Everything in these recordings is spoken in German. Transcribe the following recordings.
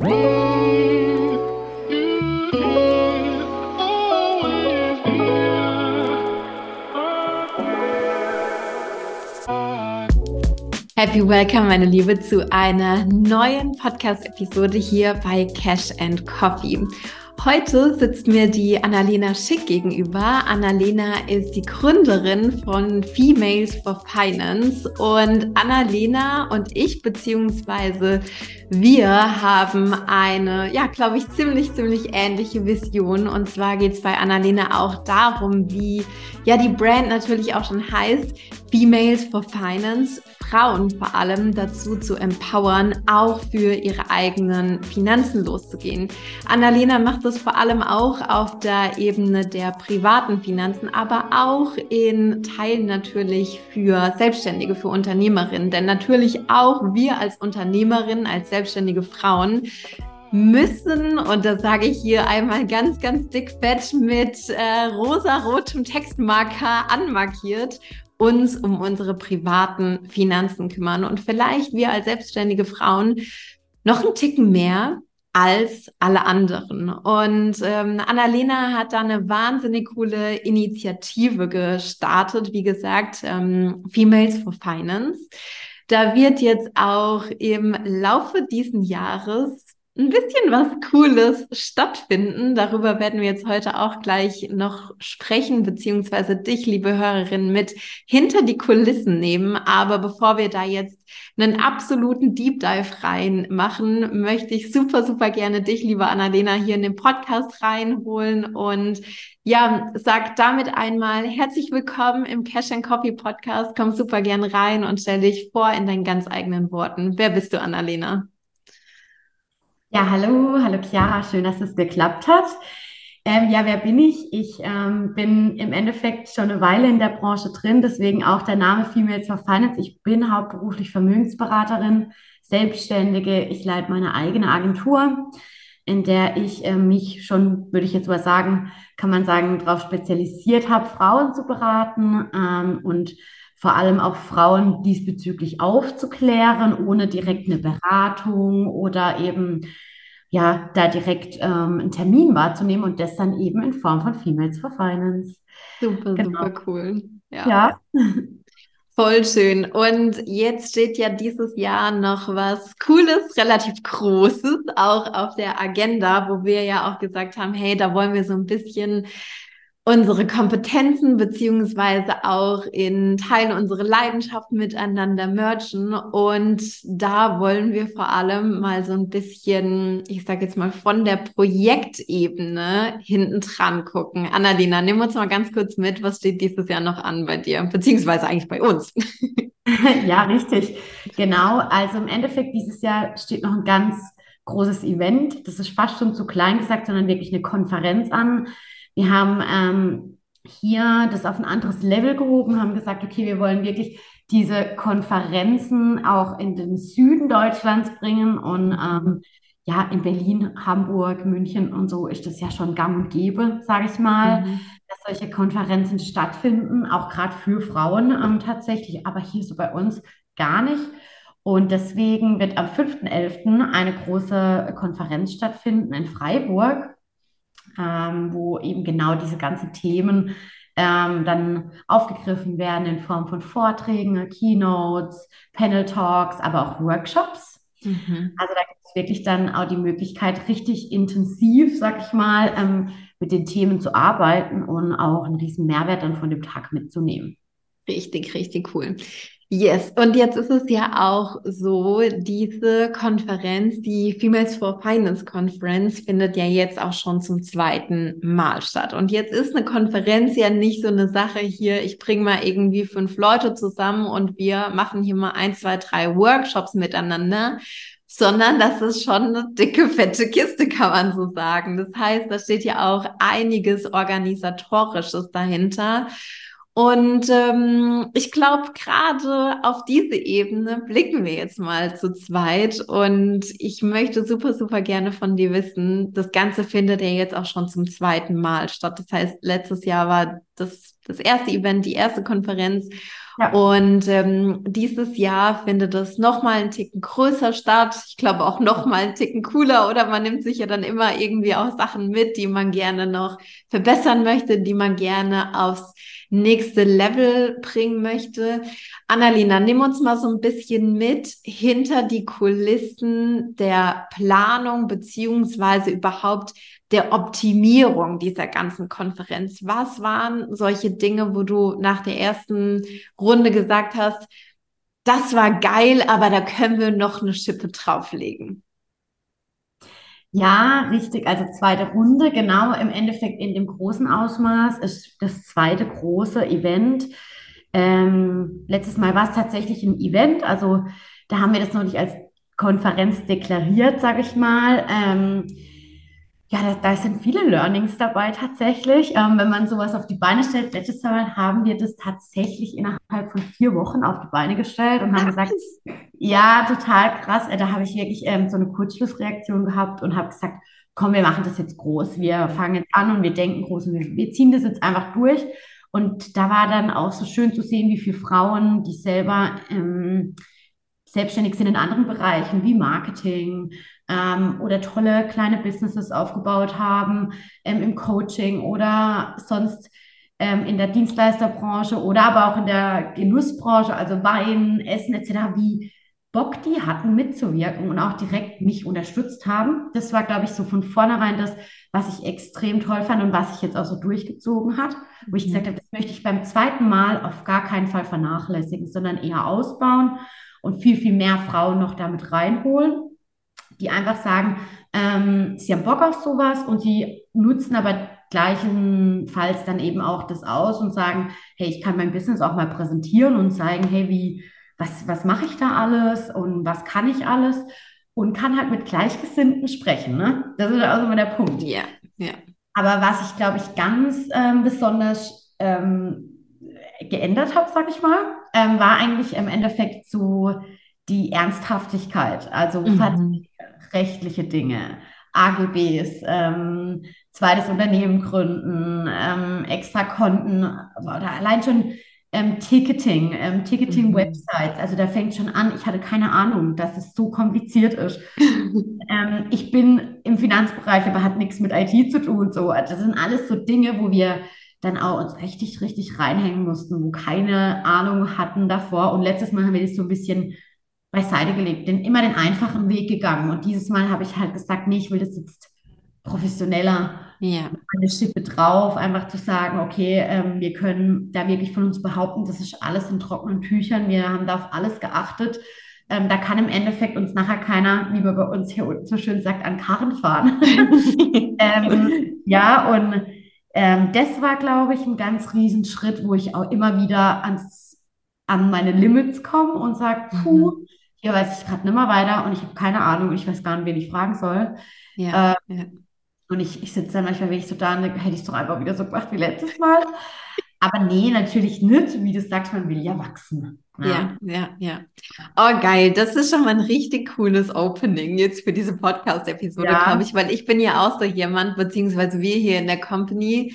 Happy Welcome, meine Liebe, zu einer neuen Podcast-Episode hier bei Cash and Coffee. Heute sitzt mir die Annalena Schick gegenüber. Annalena ist die Gründerin von Females for Finance und Annalena und ich beziehungsweise wir haben eine, ja, glaube ich, ziemlich, ziemlich ähnliche Vision. Und zwar geht es bei Annalena auch darum, wie ja die Brand natürlich auch schon heißt, Females for Finance, Frauen vor allem dazu zu empowern, auch für ihre eigenen Finanzen loszugehen. Annalena macht das vor allem auch auf der Ebene der privaten Finanzen, aber auch in Teilen natürlich für Selbstständige, für Unternehmerinnen. Denn natürlich auch wir als Unternehmerinnen, als selbstständige Frauen müssen, und das sage ich hier einmal ganz, ganz dick fett mit äh, rosa-rotem Textmarker anmarkiert, uns um unsere privaten Finanzen kümmern und vielleicht wir als selbstständige Frauen noch einen Ticken mehr als alle anderen. Und ähm, Annalena hat da eine wahnsinnig coole Initiative gestartet, wie gesagt, ähm, Females for Finance. Da wird jetzt auch im Laufe diesen Jahres ein bisschen was Cooles stattfinden. Darüber werden wir jetzt heute auch gleich noch sprechen, beziehungsweise dich, liebe Hörerin, mit hinter die Kulissen nehmen. Aber bevor wir da jetzt einen absoluten Deep Dive reinmachen, möchte ich super, super gerne dich, liebe Annalena, hier in den Podcast reinholen und ja, sag damit einmal herzlich willkommen im Cash and Coffee Podcast. Komm super gerne rein und stell dich vor in deinen ganz eigenen Worten. Wer bist du, Annalena? Ja, hallo, hallo Chiara, schön, dass es geklappt hat. Ähm, ja, wer bin ich? Ich ähm, bin im Endeffekt schon eine Weile in der Branche drin, deswegen auch der Name Females for Finance. Ich bin hauptberuflich Vermögensberaterin, Selbstständige. Ich leite meine eigene Agentur, in der ich äh, mich schon, würde ich jetzt mal sagen, kann man sagen, darauf spezialisiert habe, Frauen zu beraten ähm, und vor allem auch Frauen diesbezüglich aufzuklären, ohne direkt eine Beratung oder eben ja, da direkt ähm, einen Termin wahrzunehmen und das dann eben in Form von Females for Finance. Super, genau. super cool. Ja. ja. Voll schön. Und jetzt steht ja dieses Jahr noch was Cooles, relativ Großes auch auf der Agenda, wo wir ja auch gesagt haben, hey, da wollen wir so ein bisschen unsere Kompetenzen beziehungsweise auch in Teilen unsere Leidenschaften miteinander merchen. Und da wollen wir vor allem mal so ein bisschen, ich sage jetzt mal, von der Projektebene hinten dran gucken. Annalena, nimm uns mal ganz kurz mit, was steht dieses Jahr noch an bei dir, beziehungsweise eigentlich bei uns. ja, richtig. Genau. Also im Endeffekt dieses Jahr steht noch ein ganz großes Event. Das ist fast schon zu klein gesagt, sondern wirklich eine Konferenz an wir haben ähm, hier das auf ein anderes Level gehoben, haben gesagt, okay, wir wollen wirklich diese Konferenzen auch in den Süden Deutschlands bringen und ähm, ja, in Berlin, Hamburg, München und so ist das ja schon gang und gäbe, sage ich mal, mhm. dass solche Konferenzen stattfinden, auch gerade für Frauen ähm, tatsächlich, aber hier so bei uns gar nicht. Und deswegen wird am 5.11. eine große Konferenz stattfinden in Freiburg ähm, wo eben genau diese ganzen Themen ähm, dann aufgegriffen werden in Form von Vorträgen, Keynotes, Panel Talks, aber auch Workshops. Mhm. Also da gibt es wirklich dann auch die Möglichkeit, richtig intensiv, sag ich mal, ähm, mit den Themen zu arbeiten und auch einen riesen Mehrwert dann von dem Tag mitzunehmen. Richtig, richtig cool. Yes, und jetzt ist es ja auch so, diese Konferenz, die Females for Finance Conference, findet ja jetzt auch schon zum zweiten Mal statt. Und jetzt ist eine Konferenz ja nicht so eine Sache hier, ich bringe mal irgendwie fünf Leute zusammen und wir machen hier mal ein, zwei, drei Workshops miteinander, sondern das ist schon eine dicke, fette Kiste, kann man so sagen. Das heißt, da steht ja auch einiges organisatorisches dahinter. Und ähm, ich glaube, gerade auf diese Ebene blicken wir jetzt mal zu zweit. Und ich möchte super, super gerne von dir wissen, das Ganze findet ja jetzt auch schon zum zweiten Mal statt. Das heißt, letztes Jahr war das, das erste Event, die erste Konferenz. Ja. Und ähm, dieses Jahr findet es nochmal einen Ticken größer statt. Ich glaube auch nochmal einen Ticken cooler oder man nimmt sich ja dann immer irgendwie auch Sachen mit, die man gerne noch verbessern möchte, die man gerne aufs nächste Level bringen möchte. Annalena, nimm uns mal so ein bisschen mit hinter die Kulissen der Planung beziehungsweise überhaupt der Optimierung dieser ganzen Konferenz. Was waren solche Dinge, wo du nach der ersten Runde gesagt hast, das war geil, aber da können wir noch eine Schippe drauflegen? Ja, richtig. Also zweite Runde, genau im Endeffekt in dem großen Ausmaß ist das zweite große Event. Ähm, letztes Mal war es tatsächlich ein Event, also da haben wir das noch nicht als Konferenz deklariert, sage ich mal. Ähm, ja, da, da, sind viele Learnings dabei tatsächlich. Ähm, wenn man sowas auf die Beine stellt, letztes Mal haben wir das tatsächlich innerhalb von vier Wochen auf die Beine gestellt und haben gesagt, ja, total krass. Äh, da habe ich wirklich ähm, so eine Kurzschlussreaktion gehabt und habe gesagt, komm, wir machen das jetzt groß. Wir fangen jetzt an und wir denken groß und wir, wir ziehen das jetzt einfach durch. Und da war dann auch so schön zu sehen, wie viele Frauen, die selber ähm, selbstständig sind in anderen Bereichen wie Marketing ähm, oder tolle kleine Businesses aufgebaut haben ähm, im Coaching oder sonst ähm, in der Dienstleisterbranche oder aber auch in der Genussbranche, also Wein, Essen etc., wie Bock die hatten mitzuwirken und auch direkt mich unterstützt haben. Das war, glaube ich, so von vornherein das, was ich extrem toll fand und was sich jetzt auch so durchgezogen hat, wo ich mhm. gesagt habe, das möchte ich beim zweiten Mal auf gar keinen Fall vernachlässigen, sondern eher ausbauen und viel, viel mehr Frauen noch damit reinholen, die einfach sagen, ähm, sie haben Bock auf sowas und sie nutzen aber gleichenfalls dann eben auch das aus und sagen, hey, ich kann mein Business auch mal präsentieren und zeigen, hey, wie, was, was mache ich da alles und was kann ich alles und kann halt mit Gleichgesinnten sprechen. Ne? Das ist also immer der Punkt. Ja, ja. Aber was ich, glaube ich, ganz ähm, besonders ähm, geändert habe, sag ich mal, ähm, war eigentlich im Endeffekt so die Ernsthaftigkeit, also mhm. Rechtliche Dinge, AGBs, ähm, zweites Unternehmen gründen, ähm, extra Konten oder allein schon ähm, Ticketing, ähm, Ticketing-Websites. Mhm. Also da fängt schon an, ich hatte keine Ahnung, dass es so kompliziert ist. ähm, ich bin im Finanzbereich, aber hat nichts mit IT zu tun. So. Das sind alles so Dinge, wo wir dann auch uns richtig, richtig reinhängen mussten, wo keine Ahnung hatten davor. Und letztes Mal haben wir das so ein bisschen beiseite gelegt, den, immer den einfachen Weg gegangen. Und dieses Mal habe ich halt gesagt, nee, ich will das jetzt professioneller, ja. eine Schippe drauf, einfach zu sagen, okay, ähm, wir können da wirklich von uns behaupten, das ist alles in trockenen Tüchern, wir haben da auf alles geachtet. Ähm, da kann im Endeffekt uns nachher keiner, wie man bei uns hier unten so schön sagt, an Karren fahren. ähm, ja, und ähm, das war, glaube ich, ein ganz riesen Schritt, wo ich auch immer wieder ans, an meine Limits komme und sage, puh, mhm. Hier weiß ich gerade nicht mehr weiter und ich habe keine Ahnung, ich weiß gar nicht, wen ich fragen soll. Ja, ähm, ja. Und ich, ich sitze dann manchmal, wenn ich so da und hätte ich es doch einfach wieder so gemacht wie letztes Mal. Aber nee, natürlich nicht. Wie du sagst, man will ja wachsen. Ja, ja, ja. Oh, geil. Das ist schon mal ein richtig cooles Opening jetzt für diese Podcast-Episode, ja. glaube ich, weil ich bin ja auch so jemand, beziehungsweise wir hier in der Company.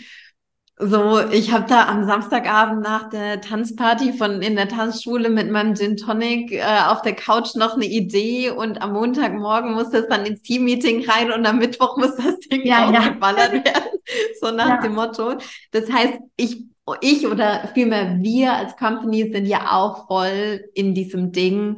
So, ich habe da am Samstagabend nach der Tanzparty von in der Tanzschule mit meinem Gin Tonic äh, auf der Couch noch eine Idee und am Montagmorgen muss das dann ins Team-Meeting rein und am Mittwoch muss das Ding ja, ausgeballert ja. werden. So nach ja. dem Motto. Das heißt, ich ich oder vielmehr wir als Company sind ja auch voll in diesem Ding,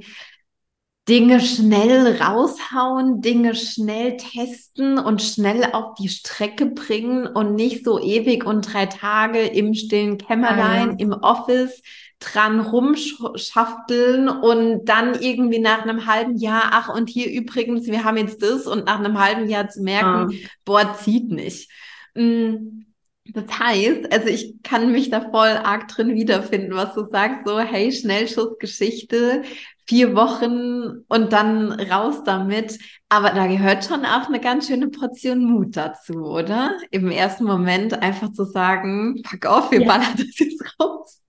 Dinge schnell raushauen, Dinge schnell testen und schnell auf die Strecke bringen und nicht so ewig und drei Tage im stillen Kämmerlein, ah, ja. im Office dran rumschafteln und dann irgendwie nach einem halben Jahr, ach und hier übrigens, wir haben jetzt das und nach einem halben Jahr zu merken, ah. boah, zieht nicht. Mm, das heißt, also ich kann mich da voll arg drin wiederfinden, was du sagst, so hey, Schnellschussgeschichte, vier Wochen und dann raus damit. Aber da gehört schon auch eine ganz schöne Portion Mut dazu, oder? Im ersten Moment einfach zu sagen, pack auf, wir ja. ballern das jetzt raus.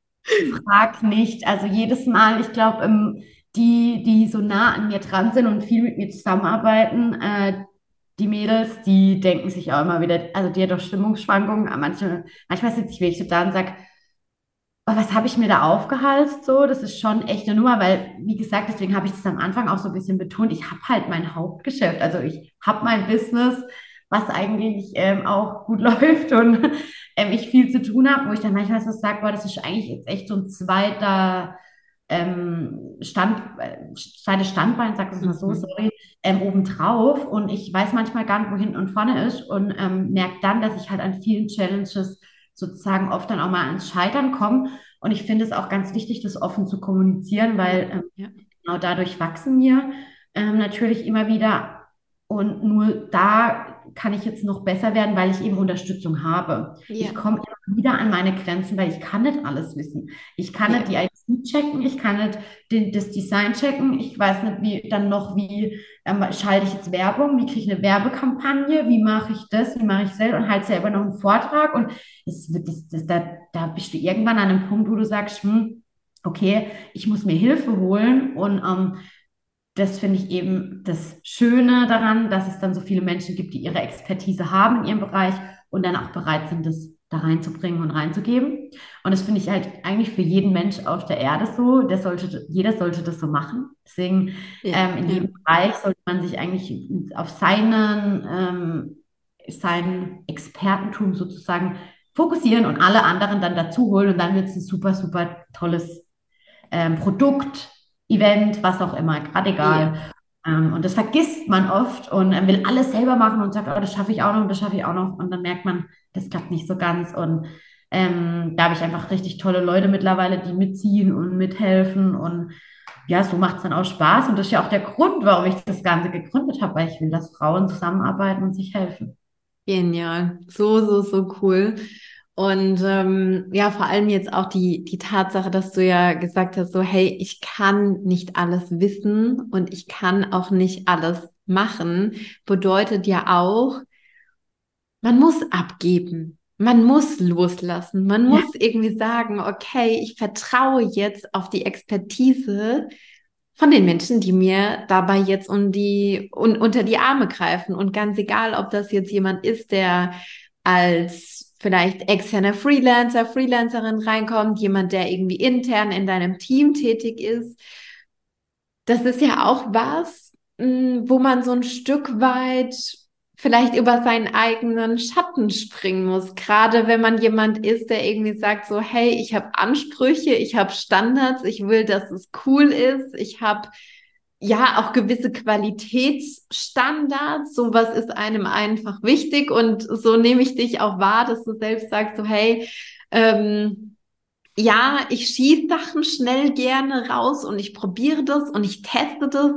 Frag nicht. Also jedes Mal, ich glaube, die, die so nah an mir dran sind und viel mit mir zusammenarbeiten, äh, die Mädels, die denken sich auch immer wieder, also die hat doch Stimmungsschwankungen. Manche, manchmal sitze ich wirklich so da und sage, was habe ich mir da aufgehalst? So, das ist schon echt eine Nummer, weil, wie gesagt, deswegen habe ich das am Anfang auch so ein bisschen betont. Ich habe halt mein Hauptgeschäft, also ich habe mein Business, was eigentlich ähm, auch gut läuft und ähm, ich viel zu tun habe, wo ich dann manchmal so sage, boah, das ist eigentlich jetzt echt so ein zweiter ähm, Stand, äh, zweites Standbein, sag ich mal so, mhm. sorry, ähm, obendrauf. Und ich weiß manchmal gar nicht, wo hinten und vorne ist und ähm, merke dann, dass ich halt an vielen Challenges sozusagen oft dann auch mal ans Scheitern komme. Und ich finde es auch ganz wichtig, das offen zu kommunizieren, weil ähm, ja. genau dadurch wachsen wir ähm, natürlich immer wieder. Und nur da kann ich jetzt noch besser werden, weil ich eben Unterstützung habe. Ja. Ich komme immer wieder an meine Grenzen, weil ich kann nicht alles wissen. Ich kann ja. nicht die IT checken, ich kann nicht den, das Design checken, ich weiß nicht, wie dann noch, wie ähm, schalte ich jetzt Werbung, wie kriege ich eine Werbekampagne, wie mache ich das, wie mache ich selber und halt selber noch einen Vortrag. Und es das, das, da, da bist du irgendwann an einem Punkt, wo du sagst, hm, okay, ich muss mir Hilfe holen und ähm, das finde ich eben das Schöne daran, dass es dann so viele Menschen gibt, die ihre Expertise haben in ihrem Bereich und dann auch bereit sind, das da reinzubringen und reinzugeben. Und das finde ich halt eigentlich für jeden Mensch auf der Erde so. Der sollte, jeder sollte das so machen. Deswegen ja, ähm, in ja. jedem Bereich sollte man sich eigentlich auf seinen, ähm, sein Expertentum sozusagen fokussieren und alle anderen dann dazu holen und dann wird es ein super, super tolles ähm, Produkt, Event, was auch immer, gerade egal. Ja. Ähm, und das vergisst man oft und äh, will alles selber machen und sagt, oh, das schaffe ich auch noch und das schaffe ich auch noch. Und dann merkt man, das klappt nicht so ganz. Und ähm, da habe ich einfach richtig tolle Leute mittlerweile, die mitziehen und mithelfen. Und ja, so macht es dann auch Spaß. Und das ist ja auch der Grund, warum ich das Ganze gegründet habe, weil ich will, dass Frauen zusammenarbeiten und sich helfen. Genial. So, so, so cool. Und ähm, ja, vor allem jetzt auch die, die Tatsache, dass du ja gesagt hast, so, hey, ich kann nicht alles wissen und ich kann auch nicht alles machen, bedeutet ja auch, man muss abgeben. Man muss loslassen. Man muss ja. irgendwie sagen, okay, ich vertraue jetzt auf die Expertise von den Menschen, die mir dabei jetzt um die, un, unter die Arme greifen. Und ganz egal, ob das jetzt jemand ist, der als vielleicht externer Freelancer, Freelancerin reinkommt, jemand, der irgendwie intern in deinem Team tätig ist. Das ist ja auch was, hm, wo man so ein Stück weit vielleicht über seinen eigenen Schatten springen muss. Gerade wenn man jemand ist, der irgendwie sagt so, hey, ich habe Ansprüche, ich habe Standards, ich will, dass es cool ist, ich habe ja auch gewisse Qualitätsstandards. So was ist einem einfach wichtig und so nehme ich dich auch wahr, dass du selbst sagst so hey ähm, ja, ich schieße Sachen schnell gerne raus und ich probiere das und ich teste das.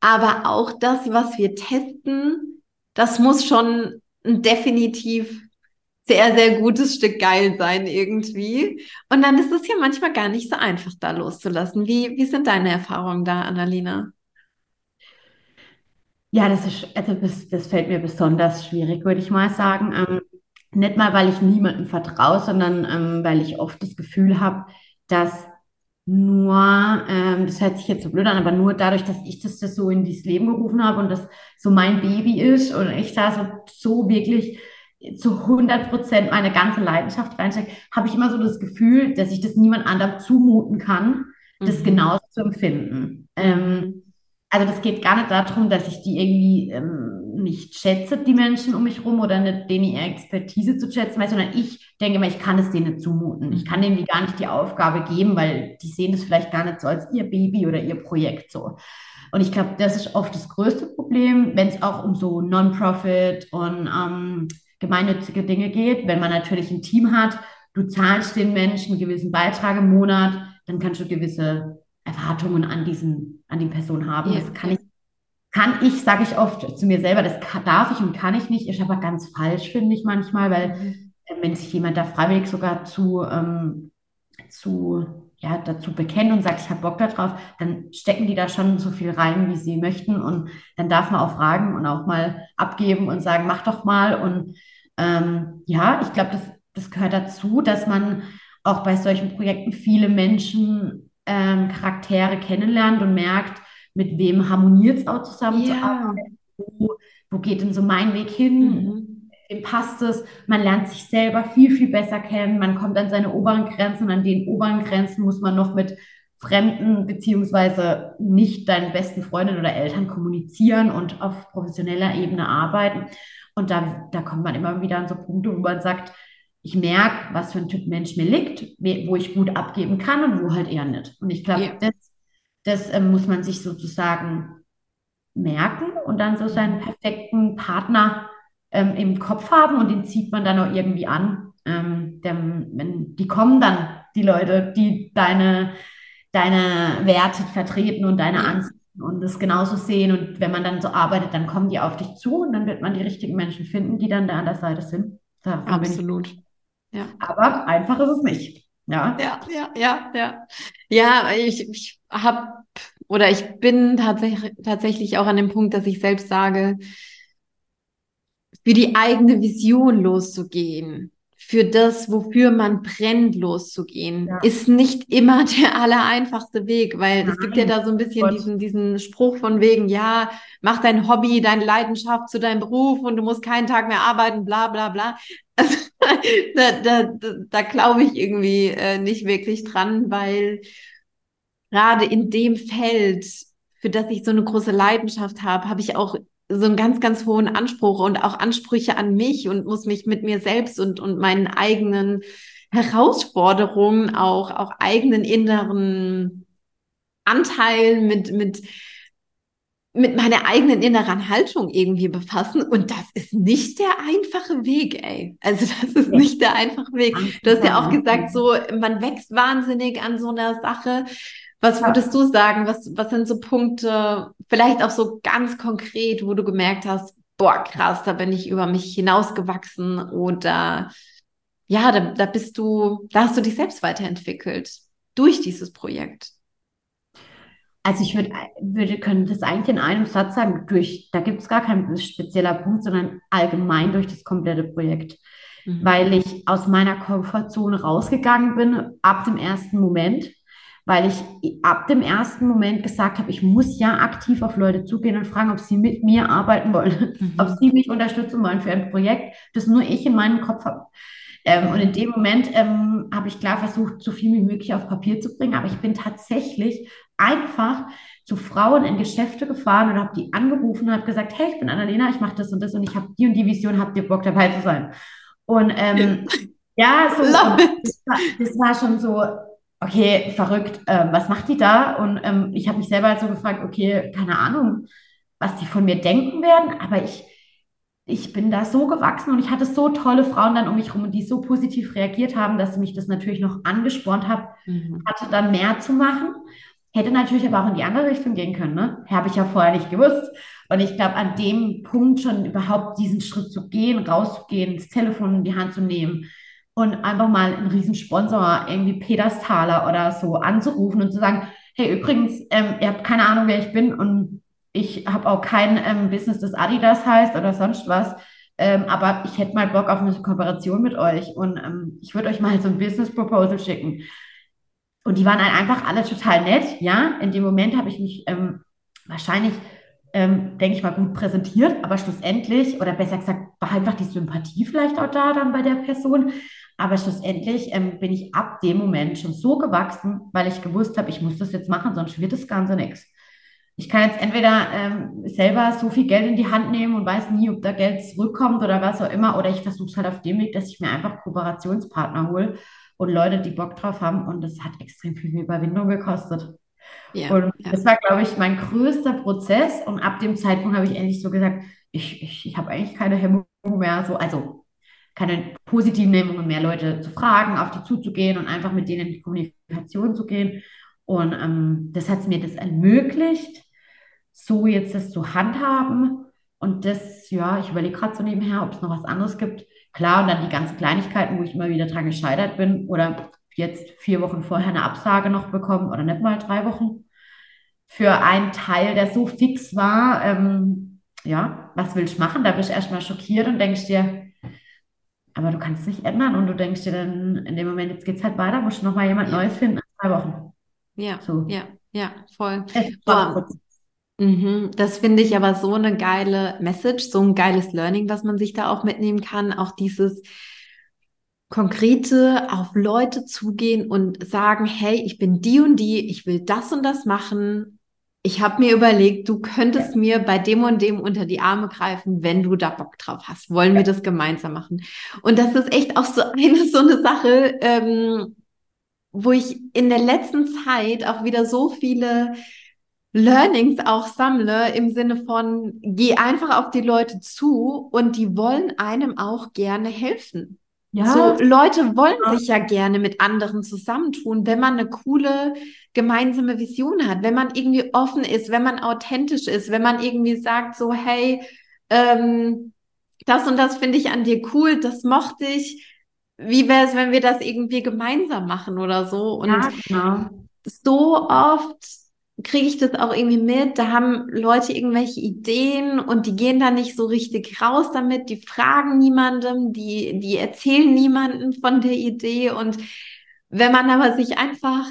Aber auch das, was wir testen, das muss schon definitiv sehr, sehr gutes Stück geil sein irgendwie. Und dann ist es ja manchmal gar nicht so einfach, da loszulassen. Wie, wie sind deine Erfahrungen da, Annalena? Ja, das ist, also das, das fällt mir besonders schwierig, würde ich mal sagen. Ähm, nicht mal, weil ich niemandem vertraue, sondern ähm, weil ich oft das Gefühl habe, dass nur, ähm, das hört sich jetzt so blöd an, aber nur dadurch, dass ich das, das so in dieses Leben gerufen habe und das so mein Baby ist und ich da so, so wirklich zu 100 Prozent meine ganze Leidenschaft reinstecke, habe ich immer so das Gefühl, dass ich das niemand anderem zumuten kann, das mhm. genauso zu empfinden. Ähm, also das geht gar nicht darum, dass ich die irgendwie ähm, nicht schätze, die Menschen um mich rum oder nicht denen ihre Expertise zu schätzen weiß, sondern ich denke mal, ich kann es denen zumuten. Ich kann denen gar nicht die Aufgabe geben, weil die sehen das vielleicht gar nicht so als ihr Baby oder ihr Projekt so. Und ich glaube, das ist oft das größte Problem, wenn es auch um so Non-Profit und ähm, gemeinnützige Dinge geht. Wenn man natürlich ein Team hat, du zahlst den Menschen einen gewissen Beitrag im Monat, dann kannst du gewisse Erwartungen an diesen, an die Person haben. Ja. Das kann ich, kann ich, sage ich oft zu mir selber, das kann, darf ich und kann ich nicht, ist aber ganz falsch, finde ich manchmal, weil mhm. äh, wenn sich jemand da freiwillig sogar zu, ähm, zu ja, dazu bekennt und sagt, ich habe Bock darauf, dann stecken die da schon so viel rein, wie sie möchten. Und dann darf man auch fragen und auch mal abgeben und sagen, mach doch mal. Und ähm, ja, ich glaube, das, das gehört dazu, dass man auch bei solchen Projekten viele Menschen, ähm, Charaktere kennenlernt und merkt, mit wem harmoniert es auch zusammen ja. wo, wo geht denn so mein Weg hin? Mhm. Wem passt es? Man lernt sich selber viel, viel besser kennen. Man kommt an seine oberen Grenzen und an den oberen Grenzen muss man noch mit Fremden beziehungsweise nicht deinen besten Freundinnen oder Eltern kommunizieren und auf professioneller Ebene arbeiten. Und da, da kommt man immer wieder an so Punkte, wo man sagt, ich merke, was für ein Typ Mensch mir liegt, wo ich gut abgeben kann und wo halt eher nicht. Und ich glaube, ja. das, das äh, muss man sich sozusagen merken und dann so seinen perfekten Partner ähm, im Kopf haben und den zieht man dann auch irgendwie an. Ähm, denn, wenn, die kommen dann, die Leute, die deine, deine Werte vertreten und deine Ansichten und das genauso sehen. Und wenn man dann so arbeitet, dann kommen die auf dich zu und dann wird man die richtigen Menschen finden, die dann da an der Seite sind. Davon Absolut. Ja. Aber einfach ist es nicht. Ja, ja, ja, ja. Ja, ja ich, ich habe oder ich bin tatsächlich, tatsächlich auch an dem Punkt, dass ich selbst sage, für die eigene Vision loszugehen, für das, wofür man brennt, loszugehen, ja. ist nicht immer der allereinfachste Weg, weil Nein. es gibt ja da so ein bisschen diesen, diesen Spruch von wegen, ja, mach dein Hobby, deine Leidenschaft zu deinem Beruf und du musst keinen Tag mehr arbeiten, bla bla bla. Also, da da, da, da glaube ich irgendwie äh, nicht wirklich dran, weil gerade in dem Feld, für das ich so eine große Leidenschaft habe, habe ich auch so einen ganz, ganz hohen Anspruch und auch Ansprüche an mich und muss mich mit mir selbst und, und meinen eigenen Herausforderungen, auch, auch eigenen inneren Anteilen mit, mit, mit meiner eigenen inneren Haltung irgendwie befassen. Und das ist nicht der einfache Weg, ey. Also das ist nicht der einfache Weg. Du hast ja auch gesagt, so, man wächst wahnsinnig an so einer Sache. Was würdest du sagen? Was, was sind so Punkte, vielleicht auch so ganz konkret, wo du gemerkt hast, boah, krass, da bin ich über mich hinausgewachsen oder ja, da, da bist du, da hast du dich selbst weiterentwickelt durch dieses Projekt? Also ich würde, würde können das eigentlich in einem Satz sagen, durch, da gibt es gar keinen spezieller Punkt, sondern allgemein durch das komplette Projekt. Mhm. Weil ich aus meiner Komfortzone rausgegangen bin, ab dem ersten Moment weil ich ab dem ersten Moment gesagt habe, ich muss ja aktiv auf Leute zugehen und fragen, ob sie mit mir arbeiten wollen, mhm. ob sie mich unterstützen wollen für ein Projekt, das nur ich in meinem Kopf habe. Ähm, und in dem Moment ähm, habe ich klar versucht, so viel wie möglich auf Papier zu bringen, aber ich bin tatsächlich einfach zu Frauen in Geschäfte gefahren und habe die angerufen und habe gesagt, hey, ich bin Annalena, ich mache das und das und ich habe die und die Vision, habt ihr Bock dabei zu sein? Und ähm, ja, so, das war, das war schon so, okay, verrückt, äh, was macht die da? Und ähm, ich habe mich selber halt so gefragt, okay, keine Ahnung, was die von mir denken werden, aber ich, ich bin da so gewachsen und ich hatte so tolle Frauen dann um mich herum, die so positiv reagiert haben, dass mich das natürlich noch angespornt hat, mhm. hatte dann mehr zu machen. Hätte natürlich aber auch in die andere Richtung gehen können, ne? Habe ich ja vorher nicht gewusst. Und ich glaube, an dem Punkt schon überhaupt diesen Schritt zu gehen, rauszugehen, das Telefon in die Hand zu nehmen, und einfach mal einen riesen Sponsor, irgendwie Peterstaler oder so anzurufen und zu sagen, hey, übrigens, ähm, ihr habt keine Ahnung, wer ich bin und ich habe auch kein ähm, Business, das Adidas heißt oder sonst was. Ähm, aber ich hätte mal Bock auf eine Kooperation mit euch und ähm, ich würde euch mal so ein Business Proposal schicken. Und die waren halt einfach alle total nett, ja. In dem Moment habe ich mich ähm, wahrscheinlich, ähm, denke ich mal, gut präsentiert, aber schlussendlich, oder besser gesagt, war einfach die Sympathie vielleicht auch da dann bei der Person. Aber schlussendlich ähm, bin ich ab dem Moment schon so gewachsen, weil ich gewusst habe, ich muss das jetzt machen, sonst wird das Ganze nichts. Ich kann jetzt entweder ähm, selber so viel Geld in die Hand nehmen und weiß nie, ob da Geld zurückkommt oder was auch immer, oder ich versuche es halt auf dem Weg, dass ich mir einfach Kooperationspartner hole und Leute, die Bock drauf haben. Und das hat extrem viel Überwindung gekostet. Ja, und ja. das war, glaube ich, mein größter Prozess. Und ab dem Zeitpunkt habe ich endlich so gesagt, ich, ich, ich habe eigentlich keine Hemmung mehr. So, also keine positiven Hemmungen mehr, Leute zu fragen, auf die zuzugehen und einfach mit denen in die Kommunikation zu gehen. Und ähm, das hat mir das ermöglicht, so jetzt das zu handhaben. Und das, ja, ich überlege gerade so nebenher, ob es noch was anderes gibt. Klar, und dann die ganzen Kleinigkeiten, wo ich immer wieder dran gescheitert bin oder jetzt vier Wochen vorher eine Absage noch bekommen oder nicht mal drei Wochen für einen Teil, der so fix war. Ähm, ja, was willst du machen? Da bist du erstmal schockiert und denkst dir, aber du kannst es nicht ändern und du denkst dir dann in dem Moment, jetzt geht es halt weiter, musst du nochmal jemand ja. Neues finden in zwei Wochen. Ja, so. ja, ja, voll. Mhm, das finde ich aber so eine geile Message, so ein geiles Learning, was man sich da auch mitnehmen kann. Auch dieses konkrete auf Leute zugehen und sagen, hey, ich bin die und die, ich will das und das machen. Ich habe mir überlegt, du könntest mir bei dem und dem unter die Arme greifen, wenn du da Bock drauf hast. Wollen wir das gemeinsam machen? Und das ist echt auch so eine so eine Sache, ähm, wo ich in der letzten Zeit auch wieder so viele Learnings auch sammle im Sinne von, geh einfach auf die Leute zu und die wollen einem auch gerne helfen. Ja. So Leute wollen ja. sich ja gerne mit anderen zusammentun, wenn man eine coole gemeinsame Vision hat, wenn man irgendwie offen ist, wenn man authentisch ist, wenn man irgendwie sagt so, hey, ähm, das und das finde ich an dir cool, das mochte ich. Wie wäre es, wenn wir das irgendwie gemeinsam machen oder so? Und ja, genau. so oft kriege ich das auch irgendwie mit. Da haben Leute irgendwelche Ideen und die gehen da nicht so richtig raus damit. Die fragen niemandem, die, die erzählen niemandem von der Idee. Und wenn man aber sich einfach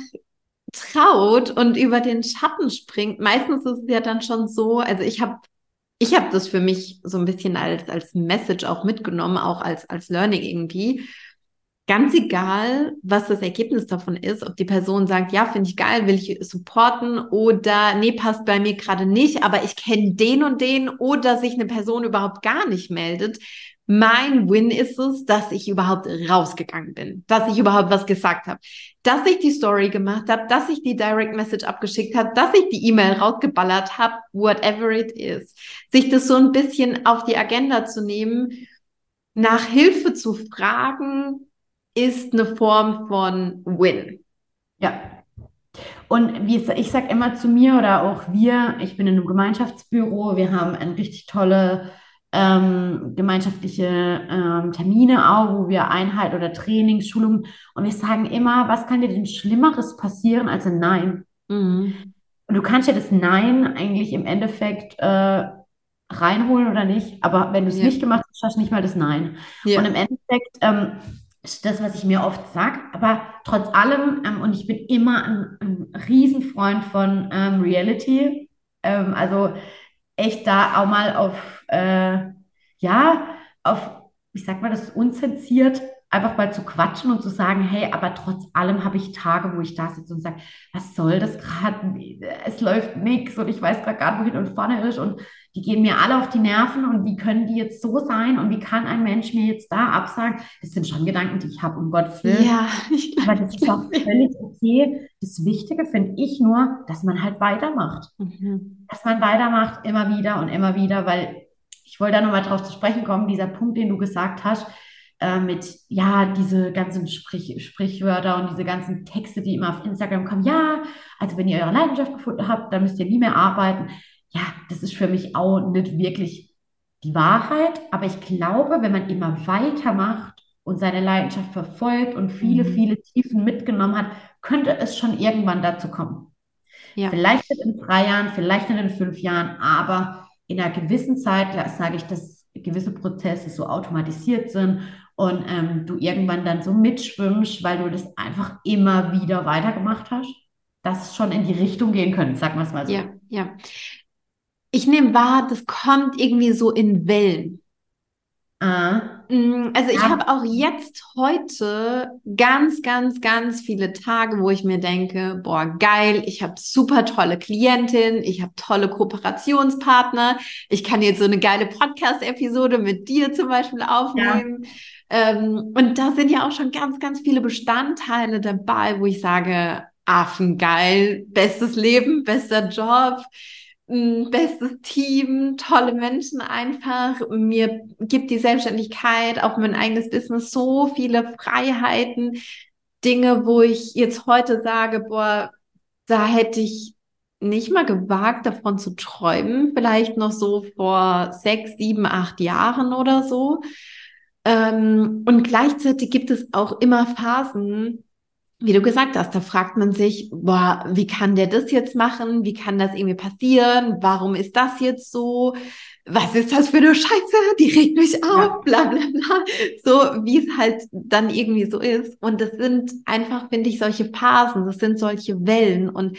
traut und über den Schatten springt, meistens ist es ja dann schon so, also ich habe ich habe das für mich so ein bisschen als, als Message auch mitgenommen, auch als, als Learning irgendwie ganz egal, was das Ergebnis davon ist, ob die Person sagt, ja, finde ich geil, will ich supporten oder nee, passt bei mir gerade nicht, aber ich kenne den und den oder sich eine Person überhaupt gar nicht meldet. Mein Win ist es, dass ich überhaupt rausgegangen bin, dass ich überhaupt was gesagt habe, dass ich die Story gemacht habe, dass ich die Direct Message abgeschickt habe, dass ich die E-Mail rausgeballert habe, whatever it is. Sich das so ein bisschen auf die Agenda zu nehmen, nach Hilfe zu fragen, ist eine Form von Win. Ja. Und wie ich sage immer zu mir oder auch wir, ich bin in einem Gemeinschaftsbüro, wir haben eine richtig tolle ähm, gemeinschaftliche ähm, Termine auch, wo wir Einheit oder Trainings, Schulungen und wir sagen immer, was kann dir denn Schlimmeres passieren als ein Nein? Mhm. Und du kannst ja das Nein eigentlich im Endeffekt äh, reinholen oder nicht, aber wenn du es ja. nicht gemacht hast, hast du nicht mal das Nein. Ja. Und im Endeffekt ähm, das, was ich mir oft sage. Aber trotz allem, ähm, und ich bin immer ein, ein Riesenfreund von ähm, Reality, ähm, also echt da auch mal auf, äh, ja, auf, ich sag mal, das unzensiert einfach mal zu quatschen und zu sagen, hey, aber trotz allem habe ich Tage, wo ich da sitze und sage, was soll das gerade? Es läuft nichts und ich weiß gerade gar nicht, wohin und vorne ist und die gehen mir alle auf die Nerven und wie können die jetzt so sein und wie kann ein Mensch mir jetzt da absagen? Das sind schon Gedanken, die ich habe, um Gottes Willen. Ja, ich glaube, aber das ist auch völlig okay. Das Wichtige finde ich nur, dass man halt weitermacht. Mhm. Dass man weitermacht, immer wieder und immer wieder, weil ich wollte da nochmal drauf zu sprechen kommen, dieser Punkt, den du gesagt hast, äh, mit, ja, diese ganzen Sprich Sprichwörter und diese ganzen Texte, die immer auf Instagram kommen. Ja, also wenn ihr eure Leidenschaft gefunden habt, dann müsst ihr nie mehr arbeiten. Ja, das ist für mich auch nicht wirklich die Wahrheit, aber ich glaube, wenn man immer weitermacht und seine Leidenschaft verfolgt und viele, mhm. viele Tiefen mitgenommen hat, könnte es schon irgendwann dazu kommen. Ja. Vielleicht nicht in drei Jahren, vielleicht nicht in fünf Jahren, aber in einer gewissen Zeit, sage ich, dass gewisse Prozesse so automatisiert sind und ähm, du irgendwann dann so mitschwimmst, weil du das einfach immer wieder weitergemacht hast, dass es schon in die Richtung gehen könnte, sagen wir es mal so. Ja, ja. Ich nehme wahr, das kommt irgendwie so in Wellen. Ah. Mm, also ich ja. habe auch jetzt heute ganz, ganz, ganz viele Tage, wo ich mir denke, boah, geil, ich habe super tolle Klientin, ich habe tolle Kooperationspartner, ich kann jetzt so eine geile Podcast-Episode mit dir zum Beispiel aufnehmen. Ja. Ähm, und da sind ja auch schon ganz, ganz viele Bestandteile dabei, wo ich sage, Affengeil, bestes Leben, bester Job, bestes Team, tolle Menschen einfach. Mir gibt die Selbstständigkeit, auch mein eigenes Business so viele Freiheiten, Dinge, wo ich jetzt heute sage, boah, da hätte ich nicht mal gewagt, davon zu träumen, vielleicht noch so vor sechs, sieben, acht Jahren oder so. Ähm, und gleichzeitig gibt es auch immer Phasen, wie du gesagt hast, da fragt man sich, boah, wie kann der das jetzt machen? Wie kann das irgendwie passieren? Warum ist das jetzt so? Was ist das für eine Scheiße? Die regt mich auf, ja. bla bla bla. So wie es halt dann irgendwie so ist. Und das sind einfach, finde ich, solche Phasen, das sind solche Wellen. Und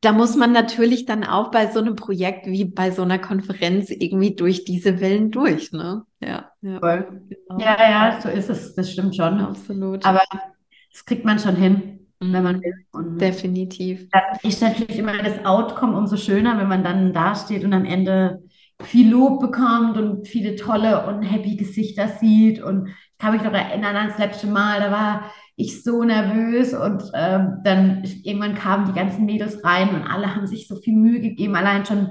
da muss man natürlich dann auch bei so einem Projekt wie bei so einer Konferenz irgendwie durch diese Wellen durch, ne? Ja, ja. Voll. Genau. Ja, ja, so ist es. Das stimmt schon. Absolut. Aber das kriegt man schon hin, mhm. wenn man will. Und Definitiv. Dann ist natürlich immer das Outcome umso schöner, wenn man dann dasteht und am Ende viel Lob bekommt und viele tolle und happy Gesichter sieht. Und ich kann mich noch erinnern ans letzte Mal, da war ich so nervös und ähm, dann irgendwann kamen die ganzen Mädels rein und alle haben sich so viel Mühe gegeben, allein schon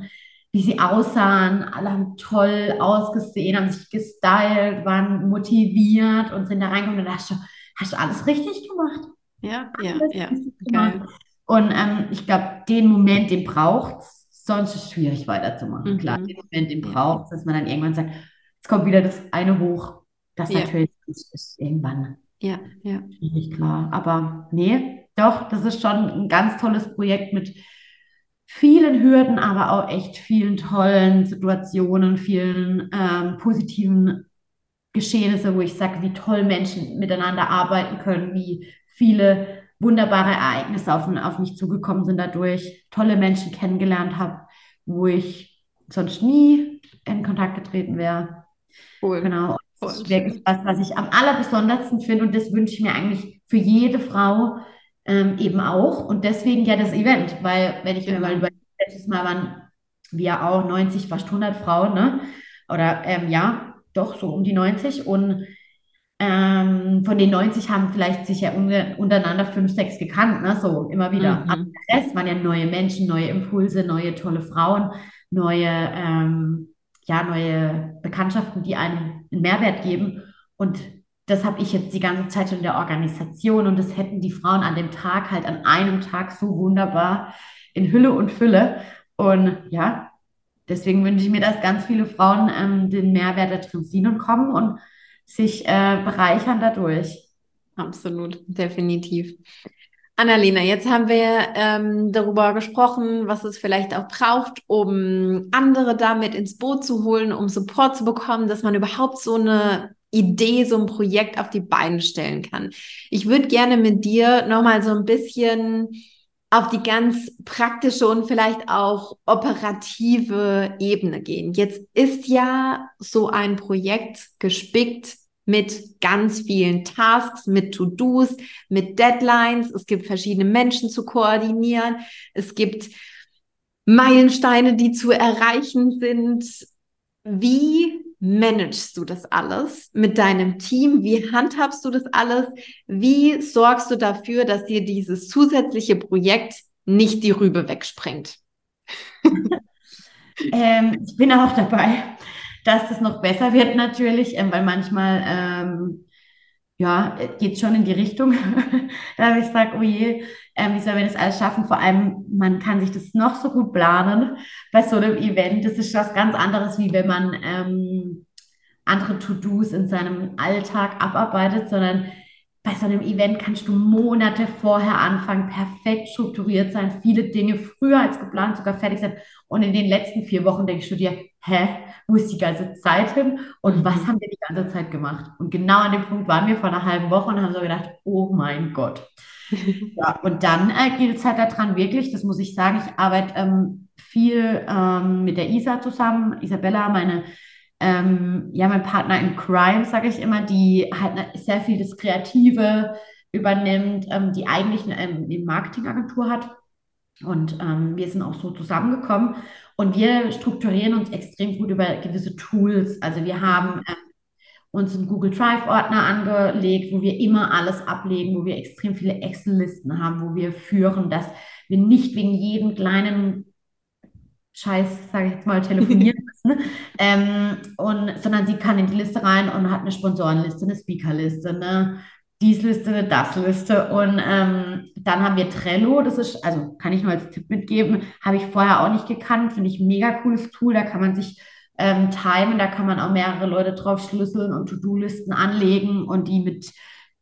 wie sie aussahen, alle haben toll ausgesehen, haben sich gestylt, waren motiviert und sind da reingekommen und da hast du, hast du alles richtig gemacht. Ja, ja, ja. Geil. Und ähm, ich glaube, den Moment, den braucht es, sonst ist es schwierig weiterzumachen. Mhm. Klar, den Moment, den braucht es, dass man dann irgendwann sagt, jetzt kommt wieder das eine hoch. Das ja. natürlich ist, ist irgendwann ja, ja. Schwierig, klar. Aber nee, doch, das ist schon ein ganz tolles Projekt mit vielen Hürden, aber auch echt vielen tollen Situationen, vielen ähm, positiven Geschehnisse, wo ich sage, wie toll Menschen miteinander arbeiten können, wie viele wunderbare Ereignisse auf, auf mich zugekommen sind dadurch, tolle Menschen kennengelernt habe, wo ich sonst nie in Kontakt getreten wäre. Cool. Genau. Das ist wirklich was, was ich am allerbesondersten finde und das wünsche ich mir eigentlich für jede Frau ähm, eben auch. Und deswegen ja das Event, weil wenn ich mir mal über letztes Mal waren wir auch 90, fast 100 Frauen, ne? Oder ähm, ja, doch so um die 90 und ähm, von den 90 haben vielleicht sich ja untereinander fünf, sechs gekannt, ne? so immer wieder. Mhm. Aber das waren ja neue Menschen, neue Impulse, neue tolle Frauen, neue ähm, ja, neue Bekanntschaften, die einem einen Mehrwert geben. Und das habe ich jetzt die ganze Zeit in der Organisation und das hätten die Frauen an dem Tag halt an einem Tag so wunderbar in Hülle und Fülle. Und ja, deswegen wünsche ich mir, dass ganz viele Frauen ähm, den Mehrwert da drin sehen und kommen und sich äh, bereichern dadurch. Absolut, definitiv. Annalena, jetzt haben wir ähm, darüber gesprochen, was es vielleicht auch braucht, um andere damit ins Boot zu holen, um Support zu bekommen, dass man überhaupt so eine Idee, so ein Projekt auf die Beine stellen kann. Ich würde gerne mit dir nochmal so ein bisschen auf die ganz praktische und vielleicht auch operative Ebene gehen. Jetzt ist ja so ein Projekt gespickt mit ganz vielen Tasks, mit To-Dos, mit Deadlines. Es gibt verschiedene Menschen zu koordinieren. Es gibt Meilensteine, die zu erreichen sind. Wie managst du das alles mit deinem Team? Wie handhabst du das alles? Wie sorgst du dafür, dass dir dieses zusätzliche Projekt nicht die Rübe wegspringt? ähm, ich bin auch dabei dass das noch besser wird natürlich, ähm, weil manchmal ähm, ja, geht es schon in die Richtung, da ich sage, oh je, ähm, wie sollen wir das alles schaffen? Vor allem, man kann sich das noch so gut planen bei so einem Event. Das ist was ganz anderes, wie wenn man ähm, andere To-Dos in seinem Alltag abarbeitet, sondern bei so einem Event kannst du Monate vorher anfangen, perfekt strukturiert sein, viele Dinge früher als geplant sogar fertig sein. Und in den letzten vier Wochen denkst du dir, hä, wo ist die ganze Zeit hin und was mhm. haben wir die ganze Zeit gemacht? Und genau an dem Punkt waren wir vor einer halben Woche und haben so gedacht, oh mein Gott. ja, und dann äh, gilt es halt daran wirklich, das muss ich sagen, ich arbeite ähm, viel ähm, mit der Isa zusammen, Isabella, meine ähm, ja, mein Partner in Crime, sage ich immer, die halt sehr viel das Kreative übernimmt, ähm, die eigentlich eine, ähm, eine Marketingagentur hat. Und ähm, wir sind auch so zusammengekommen und wir strukturieren uns extrem gut über gewisse Tools. Also wir haben äh, uns einen Google Drive-Ordner angelegt, wo wir immer alles ablegen, wo wir extrem viele Excel-Listen haben, wo wir führen, dass wir nicht wegen jedem kleinen Scheiß, sage ich jetzt mal, telefonieren ähm, und, sondern sie kann in die Liste rein und hat eine Sponsorenliste, eine Speakerliste, eine dies Liste, eine das Liste und ähm, dann haben wir Trello, das ist, also kann ich nur als Tipp mitgeben, habe ich vorher auch nicht gekannt, finde ich ein mega cooles Tool, da kann man sich ähm, timen, da kann man auch mehrere Leute drauf schlüsseln und To-Do-Listen anlegen und die mit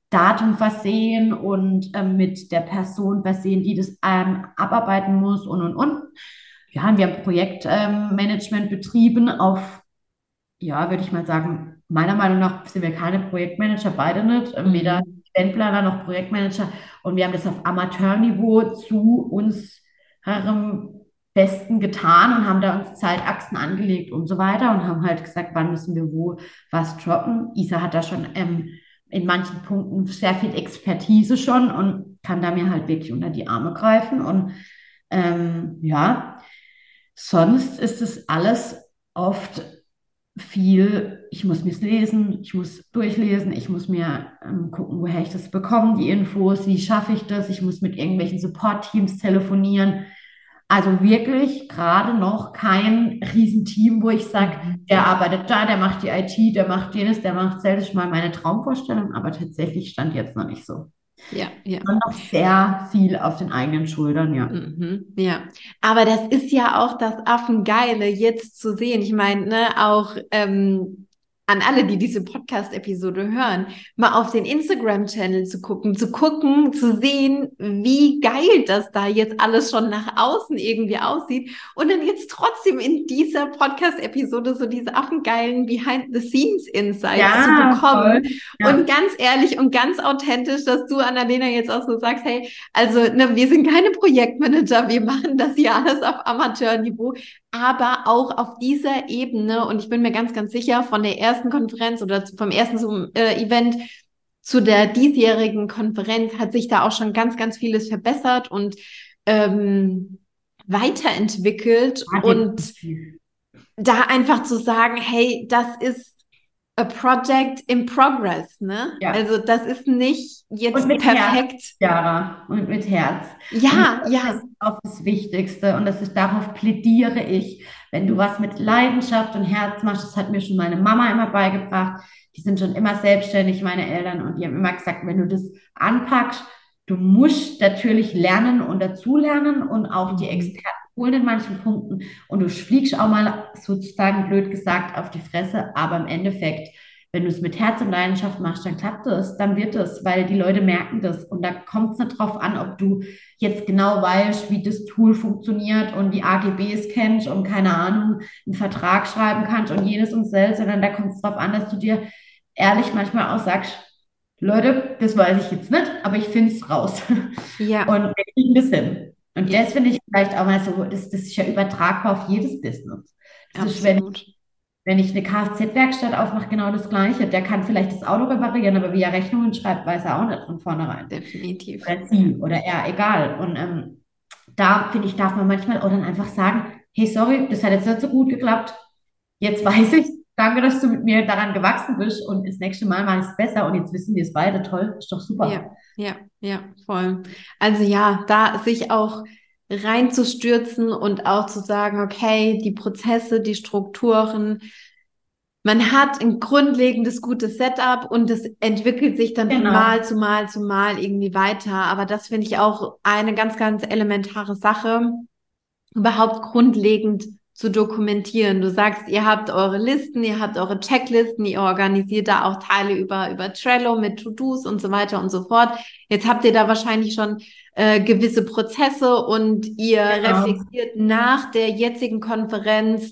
Datum versehen und ähm, mit der Person versehen, die das ähm, abarbeiten muss und und und. Ja, wir haben Projektmanagement betrieben auf, ja, würde ich mal sagen, meiner Meinung nach sind wir keine Projektmanager, beide nicht, mhm. weder Eventplaner noch Projektmanager. Und wir haben das auf Amateurniveau zu uns Besten getan und haben da uns Zeitachsen angelegt und so weiter und haben halt gesagt, wann müssen wir wo was droppen. Isa hat da schon ähm, in manchen Punkten sehr viel Expertise schon und kann da mir halt wirklich unter die Arme greifen. Und ähm, ja, sonst ist es alles oft viel, ich muss mir es lesen, ich muss durchlesen, ich muss mir ähm, gucken, woher ich das bekomme, die Infos, wie schaffe ich das, ich muss mit irgendwelchen Support-Teams telefonieren. Also wirklich gerade noch kein Riesenteam, wo ich sage, der arbeitet da, der macht die IT, der macht jenes, der macht selbst mal meine Traumvorstellung, aber tatsächlich stand jetzt noch nicht so. Ja, ja. Und noch sehr viel auf den eigenen Schultern, ja. Mhm, ja, aber das ist ja auch das Affengeile jetzt zu sehen. Ich meine, ne, auch ähm, an alle, die diese Podcast-Episode hören, mal auf den Instagram-Channel zu gucken, zu gucken, zu sehen, wie geil das da jetzt alles schon nach außen irgendwie aussieht und dann jetzt trotzdem in dieser Podcast-Episode so diese affengeilen Behind-the-Scenes-Insights ja, zu bekommen. Ja. Und ganz ehrlich und ganz authentisch, dass du, Annalena, jetzt auch so sagst, hey, also ne, wir sind keine Projektmanager, wir machen das hier alles auf Amateurniveau, aber auch auf dieser Ebene, und ich bin mir ganz, ganz sicher, von der ersten Konferenz oder vom ersten äh, Event zu der diesjährigen Konferenz hat sich da auch schon ganz, ganz vieles verbessert und ähm, weiterentwickelt. Und da einfach zu sagen, hey, das ist a project in progress, ne? Ja. Also das ist nicht jetzt perfekt. Herz, Jara, und mit Herz. Ja, das ja. ist auch das Wichtigste und das ist darauf plädiere ich. Wenn du was mit Leidenschaft und Herz machst, das hat mir schon meine Mama immer beigebracht. Die sind schon immer selbstständig, meine Eltern, und die haben immer gesagt, wenn du das anpackst, du musst natürlich lernen und dazulernen und auch die mhm. Experten holen in manchen Punkten und du fliegst auch mal sozusagen blöd gesagt auf die Fresse, aber im Endeffekt, wenn du es mit Herz und Leidenschaft machst, dann klappt es, dann wird es, weil die Leute merken das und da kommt es nicht drauf an, ob du jetzt genau weißt, wie das Tool funktioniert und die AGBs kennst und keine Ahnung, einen Vertrag schreiben kannst und jenes und selbst, sondern da kommt es drauf an, dass du dir ehrlich manchmal auch sagst, Leute, das weiß ich jetzt nicht, aber ich finde es raus. Ja. Und wir kriegen das hin. Und ja. das finde ich vielleicht auch mal so, das, das ist ja übertragbar auf jedes Business. Das Absolut. ist, wenn ich, wenn ich eine Kfz-Werkstatt aufmache, genau das Gleiche. Der kann vielleicht das Auto reparieren, aber wie er Rechnungen schreibt, weiß er auch nicht von vornherein. Definitiv. Oder sie oder er, egal. Und ähm, da, finde ich, darf man manchmal auch dann einfach sagen, hey, sorry, das hat jetzt nicht so gut geklappt. Jetzt weiß ich Danke, dass du mit mir daran gewachsen bist und das nächste Mal mache ich es besser und jetzt wissen wir es beide. Toll, ist doch super. Ja. Ja, ja, voll. Also ja, da sich auch reinzustürzen und auch zu sagen, okay, die Prozesse, die Strukturen, man hat ein grundlegendes gutes Setup und es entwickelt sich dann genau. von Mal zu Mal zu Mal irgendwie weiter. Aber das finde ich auch eine ganz, ganz elementare Sache, überhaupt grundlegend zu dokumentieren. Du sagst, ihr habt eure Listen, ihr habt eure Checklisten, ihr organisiert da auch Teile über, über Trello mit To-Dos und so weiter und so fort. Jetzt habt ihr da wahrscheinlich schon äh, gewisse Prozesse und ihr genau. reflektiert nach der jetzigen Konferenz,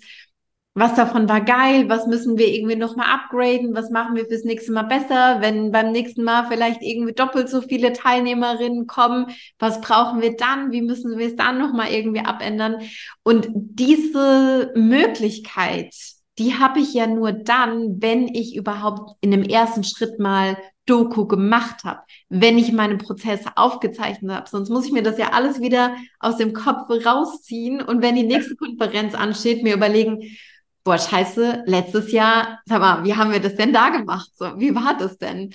was davon war geil, was müssen wir irgendwie nochmal upgraden, was machen wir fürs nächste Mal besser, wenn beim nächsten Mal vielleicht irgendwie doppelt so viele Teilnehmerinnen kommen, was brauchen wir dann, wie müssen wir es dann nochmal irgendwie abändern. Und diese Möglichkeit, die habe ich ja nur dann, wenn ich überhaupt in dem ersten Schritt mal Doku gemacht habe, wenn ich meine Prozesse aufgezeichnet habe. Sonst muss ich mir das ja alles wieder aus dem Kopf rausziehen. Und wenn die nächste Konferenz ansteht, mir überlegen, boah, scheiße, letztes Jahr, sag mal, wie haben wir das denn da gemacht? So, wie war das denn?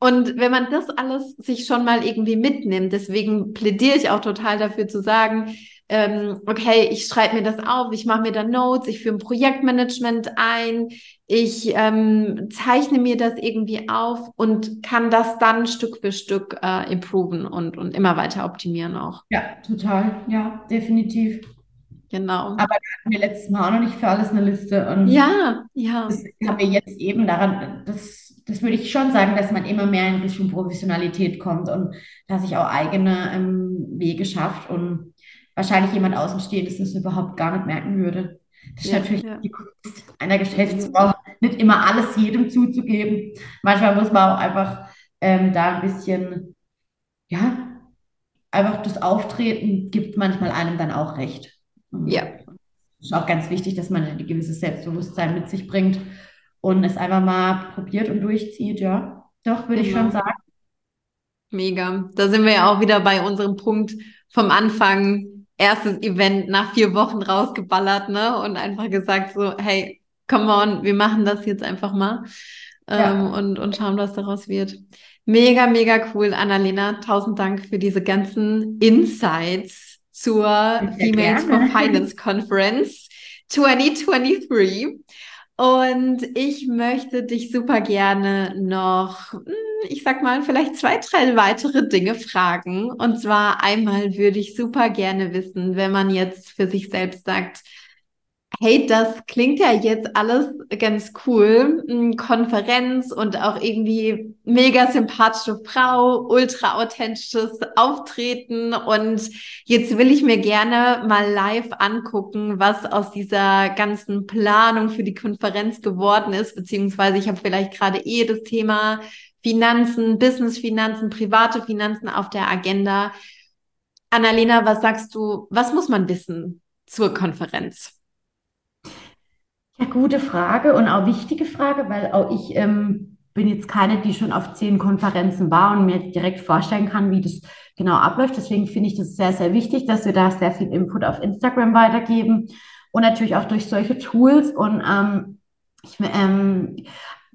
Und wenn man das alles sich schon mal irgendwie mitnimmt, deswegen plädiere ich auch total dafür zu sagen, ähm, okay, ich schreibe mir das auf, ich mache mir da Notes, ich führe ein Projektmanagement ein, ich ähm, zeichne mir das irgendwie auf und kann das dann Stück für Stück äh, improven und, und immer weiter optimieren auch. Ja, total, ja, definitiv. Genau. Aber da hatten wir letztes Mal auch noch nicht für alles eine Liste. Und ja, ja. Das haben wir jetzt eben daran, das, das würde ich schon sagen, dass man immer mehr in Richtung Professionalität kommt und dass sich auch eigene ähm, Wege schafft und wahrscheinlich jemand Außenstehendes das überhaupt gar nicht merken würde. Das ist ja, natürlich ja. die Kunst einer Geschäftsfrau, nicht immer alles jedem zuzugeben. Manchmal muss man auch einfach ähm, da ein bisschen, ja, einfach das Auftreten gibt manchmal einem dann auch recht. Ja. Ist auch ganz wichtig, dass man ein gewisses Selbstbewusstsein mit sich bringt und es einfach mal probiert und durchzieht, ja. Doch, würde ich schon Genau. sagen. Mega. Da sind wir ja auch wieder bei unserem Punkt vom Anfang. Erstes Event nach vier Wochen rausgeballert, ne? Und einfach gesagt so, hey, come on, wir machen das jetzt einfach mal. Ja. Ähm, und, und schauen, was daraus wird. Mega, mega cool, Annalena. Tausend Dank für diese ganzen Insights zur Females for. Finance Conference 2023. Und ich möchte dich super gerne noch, hm, ich sag mal, vielleicht zwei, drei weitere Dinge fragen. Und zwar einmal würde ich super gerne wissen, wenn man jetzt für sich selbst sagt, Hey, das klingt ja jetzt alles ganz cool. Mm, Konferenz und auch irgendwie mega sympathische Frau, ultra authentisches Auftreten. Und jetzt will ich mir gerne mal live angucken, was aus dieser ganzen Planung für die Konferenz geworden ist. Beziehungsweise ich habe vielleicht gerade eh das Thema Finanzen, Business-Finanzen, private Finanzen auf der Agenda. Annalena, was sagst du, was muss man wissen zur Konferenz? Ja, gute Frage und auch wichtige Frage, weil auch ich ähm, bin jetzt keine, die schon auf zehn Konferenzen war und mir direkt vorstellen kann, wie das genau abläuft. Deswegen finde ich das sehr, sehr wichtig, dass wir da sehr viel Input auf Instagram weitergeben und natürlich auch durch solche Tools. Und ähm, ich ähm,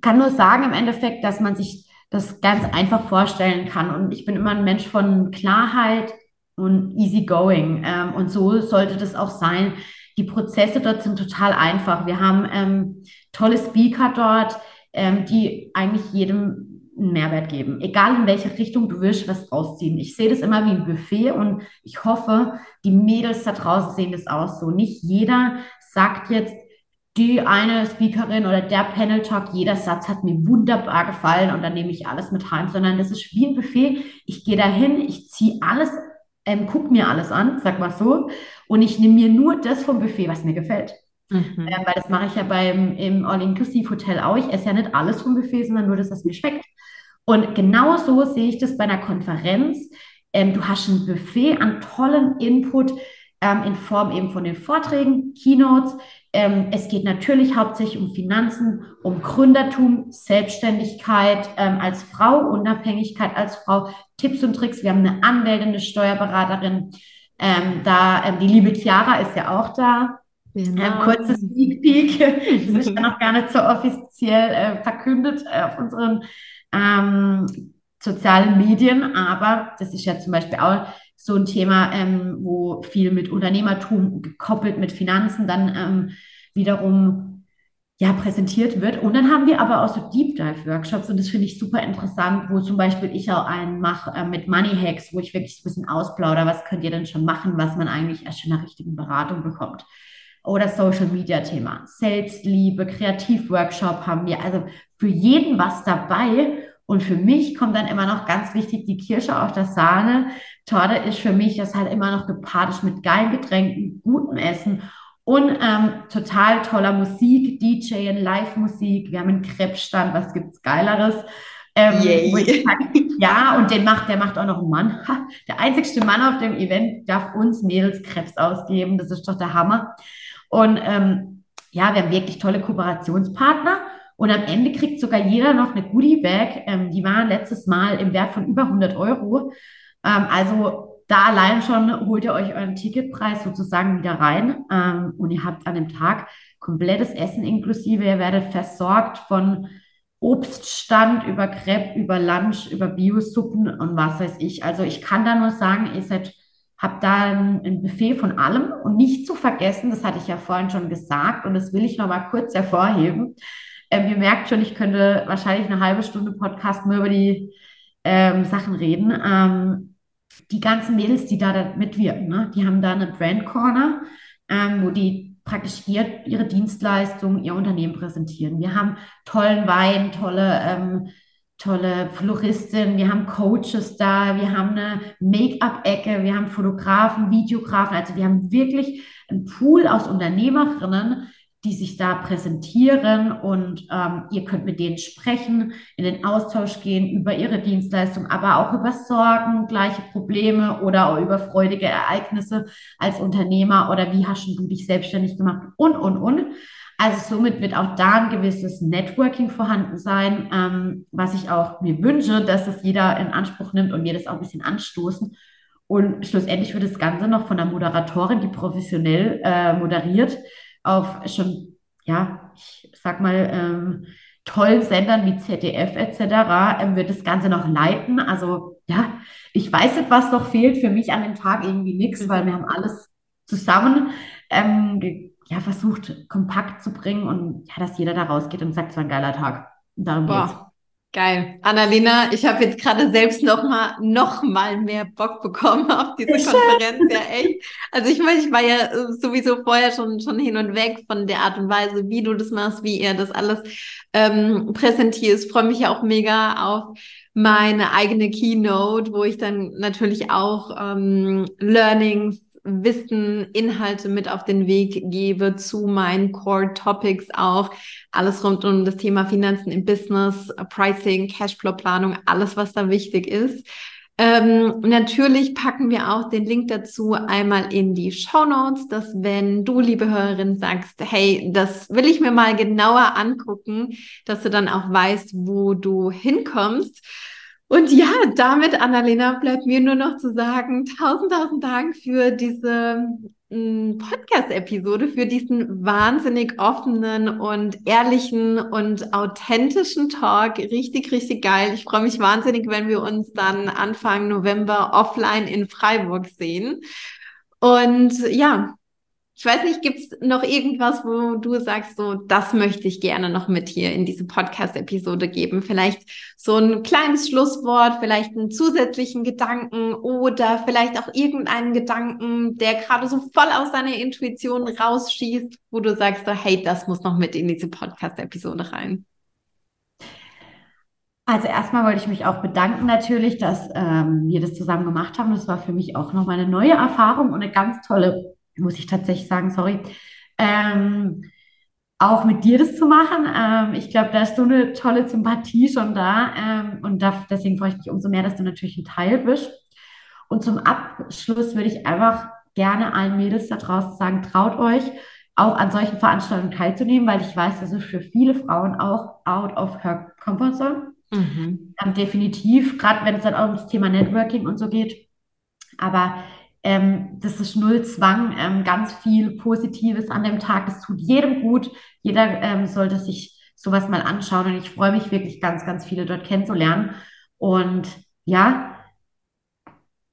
kann nur sagen im Endeffekt, dass man sich das ganz einfach vorstellen kann. Und ich bin immer ein Mensch von Klarheit und easygoing. Ähm, und so sollte das auch sein. Die Prozesse dort sind total einfach. Wir haben ähm, tolle Speaker dort, ähm, die eigentlich jedem einen Mehrwert geben. Egal in welche Richtung du willst, was rausziehen. Ich sehe das immer wie ein Buffet und ich hoffe, die Mädels da draußen sehen das auch so. Nicht jeder sagt jetzt, die eine Speakerin oder der Panel Talk, jeder Satz hat mir wunderbar gefallen und dann nehme ich alles mit heim, sondern das ist wie ein Buffet. Ich gehe dahin, ich ziehe alles, ähm, guck mir alles an, sag mal so, und ich nehme mir nur das vom Buffet, was mir gefällt. Mhm. Ähm, weil das mache ich ja beim im All-Inclusive-Hotel auch. Ich esse ja nicht alles vom Buffet, sondern nur das, was mir schmeckt. Und genau so sehe ich das bei einer Konferenz. Ähm, du hast ein Buffet an tollen Input ähm, in Form eben von den Vorträgen, Keynotes. Ähm, es geht natürlich hauptsächlich um Finanzen, um Gründertum, Selbstständigkeit ähm, als Frau, Unabhängigkeit als Frau, Tipps und Tricks. Wir haben eine Anwältin, eine Steuerberaterin. Ähm, da, ähm, die liebe Chiara ist ja auch da. Ähm, Genau. kurzes Sneak Peek. Das ist ja noch gar nicht so offiziell äh, verkündet äh, auf unseren ähm, sozialen Medien, aber das ist ja zum Beispiel auch so ein Thema, ähm, wo viel mit Unternehmertum gekoppelt mit Finanzen dann ähm, wiederum ja, präsentiert wird. Und dann haben wir aber auch so Deep Dive Workshops und das finde ich super interessant, wo zum Beispiel ich auch einen mache äh, mit Money Hacks, wo ich wirklich ein bisschen ausplaudere, was könnt ihr denn schon machen, was man eigentlich erst in einer richtigen Beratung bekommt. Oder Social Media Thema, Selbstliebe, Kreativworkshop haben wir. Also für jeden was dabei. Und für mich kommt dann immer noch ganz wichtig die Kirsche auf der Sahne. Torte ist für mich das halt immer noch gepaart ist mit geilen Getränken, gutem Essen und ähm, total toller Musik, DJ und Live-Musik. Wir haben einen Krebsstand, was gibt's Geileres? Ähm, ich ja, und den macht, der macht auch noch einen Mann. Der einzigste Mann auf dem Event darf uns Mädels Krebs ausgeben. Das ist doch der Hammer. Und ähm, ja, wir haben wirklich tolle Kooperationspartner. Und am Ende kriegt sogar jeder noch eine Goodie-Bag. Ähm, die waren letztes Mal im Wert von über 100 Euro. Ähm, also da allein schon holt ihr euch euren Ticketpreis sozusagen wieder rein. Ähm, und ihr habt an dem Tag komplettes Essen inklusive. Ihr werdet versorgt von Obststand über Crepe, über Lunch, über Biosuppen und was weiß ich. Also ich kann da nur sagen, ihr seid habe da ein, Buffet von allem und nicht zu vergessen, das hatte ich ja vorhin schon gesagt und das will ich noch mal kurz hervorheben. Ähm, ihr merkt schon, ich könnte wahrscheinlich eine halbe Stunde Podcast nur über die ähm, Sachen reden. Ähm, die ganzen Mädels, die da, da mitwirken, ne? die haben da eine Brand Corner, ähm, wo die praktisch ihr, ihre Dienstleistungen, ihr Unternehmen präsentieren. Wir haben tollen Wein, tolle ähm, tolle Floristin, wir haben Coaches da, wir haben eine Make-up-Ecke, wir haben Fotografen, Videografen, also wir haben wirklich einen Pool aus Unternehmerinnen, die sich da präsentieren und ähm, ihr könnt mit denen sprechen, in den Austausch gehen über ihre Dienstleistung, aber auch über Sorgen, gleiche Probleme oder auch über freudige Ereignisse als Unternehmer oder wie hast du dich selbstständig gemacht und, und, und. Also somit wird auch da ein gewisses Networking vorhanden sein, ähm, was ich auch mir wünsche, dass das jeder in Anspruch nimmt und wir das auch ein bisschen anstoßen. Und schlussendlich wird das Ganze noch von einer Moderatorin, die professionell äh, moderiert, auf schon, ja, ich sag mal, ähm, tollen Sendern wie ZDF etc. Ähm, wird das Ganze noch leiten. Also ja, ich weiß nicht, was noch fehlt. Für mich an dem Tag irgendwie nichts, weil wir haben alles zusammen ähm, ja, versucht, kompakt zu bringen und ja, dass jeder da rausgeht und sagt, es war ein geiler Tag. darum Boah. geht's. Geil. Annalena, ich habe jetzt gerade selbst noch mal, noch mal mehr Bock bekommen auf diese ich Konferenz. Ja, echt. Also ich meine, ich war ja äh, sowieso vorher schon, schon hin und weg von der Art und Weise, wie du das machst, wie ihr das alles ähm, präsentierst. Freue mich ja auch mega auf meine eigene Keynote, wo ich dann natürlich auch ähm, Learnings Wissen, Inhalte mit auf den Weg gebe zu meinen Core Topics auch. Alles rund um das Thema Finanzen im Business, Pricing, Cashflow-Planung, alles, was da wichtig ist. Ähm, natürlich packen wir auch den Link dazu einmal in die Show Notes, dass wenn du, liebe Hörerin, sagst, hey, das will ich mir mal genauer angucken, dass du dann auch weißt, wo du hinkommst. Und ja, damit, Annalena, bleibt mir nur noch zu sagen, tausend, tausend Dank für diese mm, Podcast-Episode, für diesen wahnsinnig offenen und ehrlichen und authentischen Talk. Richtig, richtig geil. Ich freue mich wahnsinnig, wenn wir uns dann Anfang November offline in Freiburg sehen. Und ja, ich weiß nicht, gibt es noch irgendwas, wo du sagst, so, das möchte ich gerne noch mit hier in diese Podcast-Episode geben? Vielleicht so ein kleines Schlusswort, vielleicht einen zusätzlichen Gedanken oder vielleicht auch irgendeinen Gedanken, der gerade so voll aus deiner Intuition rausschießt, wo du sagst, so, hey, das muss noch mit in diese Podcast-Episode rein. Also erstmal wollte ich mich auch bedanken natürlich, dass ähm, wir das zusammen gemacht haben. Das war für mich auch nochmal eine neue Erfahrung und eine ganz tolle muss ich tatsächlich sagen, sorry, ähm, auch mit dir das zu machen. Ähm, ich glaube, da ist so eine tolle Sympathie schon da ähm, und da, deswegen freue ich mich umso mehr, dass du natürlich ein Teil bist. Und zum Abschluss würde ich einfach gerne allen Mädels da draußen sagen, traut euch, auch an solchen Veranstaltungen teilzunehmen, weil ich weiß, das ist für viele Frauen auch out of her comfort zone. Mhm. Ähm, definitiv, gerade wenn es dann auch ums Thema Networking und so geht. Aber ähm, das ist null Zwang, ähm, ganz viel Positives an dem Tag. Das tut jedem gut. Jeder ähm, sollte sich sowas mal anschauen und ich freue mich wirklich ganz, ganz viele dort kennenzulernen. Und ja,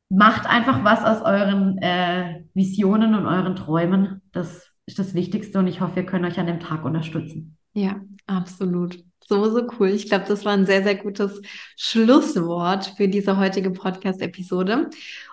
macht einfach was aus euren äh, Visionen und euren Träumen. Das ist das Wichtigste und ich hoffe, wir können euch an dem Tag unterstützen. Ja, absolut. So, so cool. Ich glaube, das war ein sehr, sehr gutes Schlusswort für diese heutige Podcast-Episode.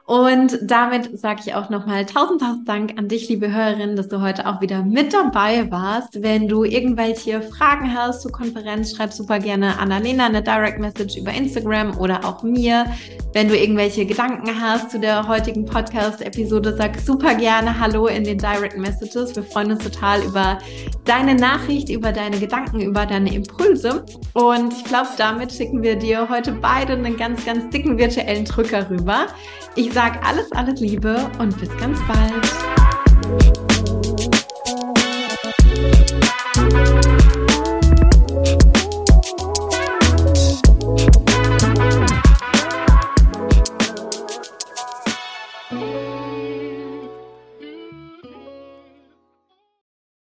Und damit sage ich auch nochmal tausend, tausend Dank an dich, liebe Hörerin, dass du heute auch wieder mit dabei warst. Wenn du irgendwelche Fragen hast zur Konferenz, schreib super gerne Annalena eine Direct Message über Instagram oder auch mir. Wenn du irgendwelche Gedanken hast zu der heutigen Podcast-Episode, sag super gerne Hallo in den Direct Messages. Wir freuen uns total über deine Nachricht, über deine Gedanken, über deine Impulse. Und ich glaube, damit schicken wir dir heute beide einen ganz, ganz dicken virtuellen Drücker rüber. Ich sage alles, alles Liebe und bis ganz bald.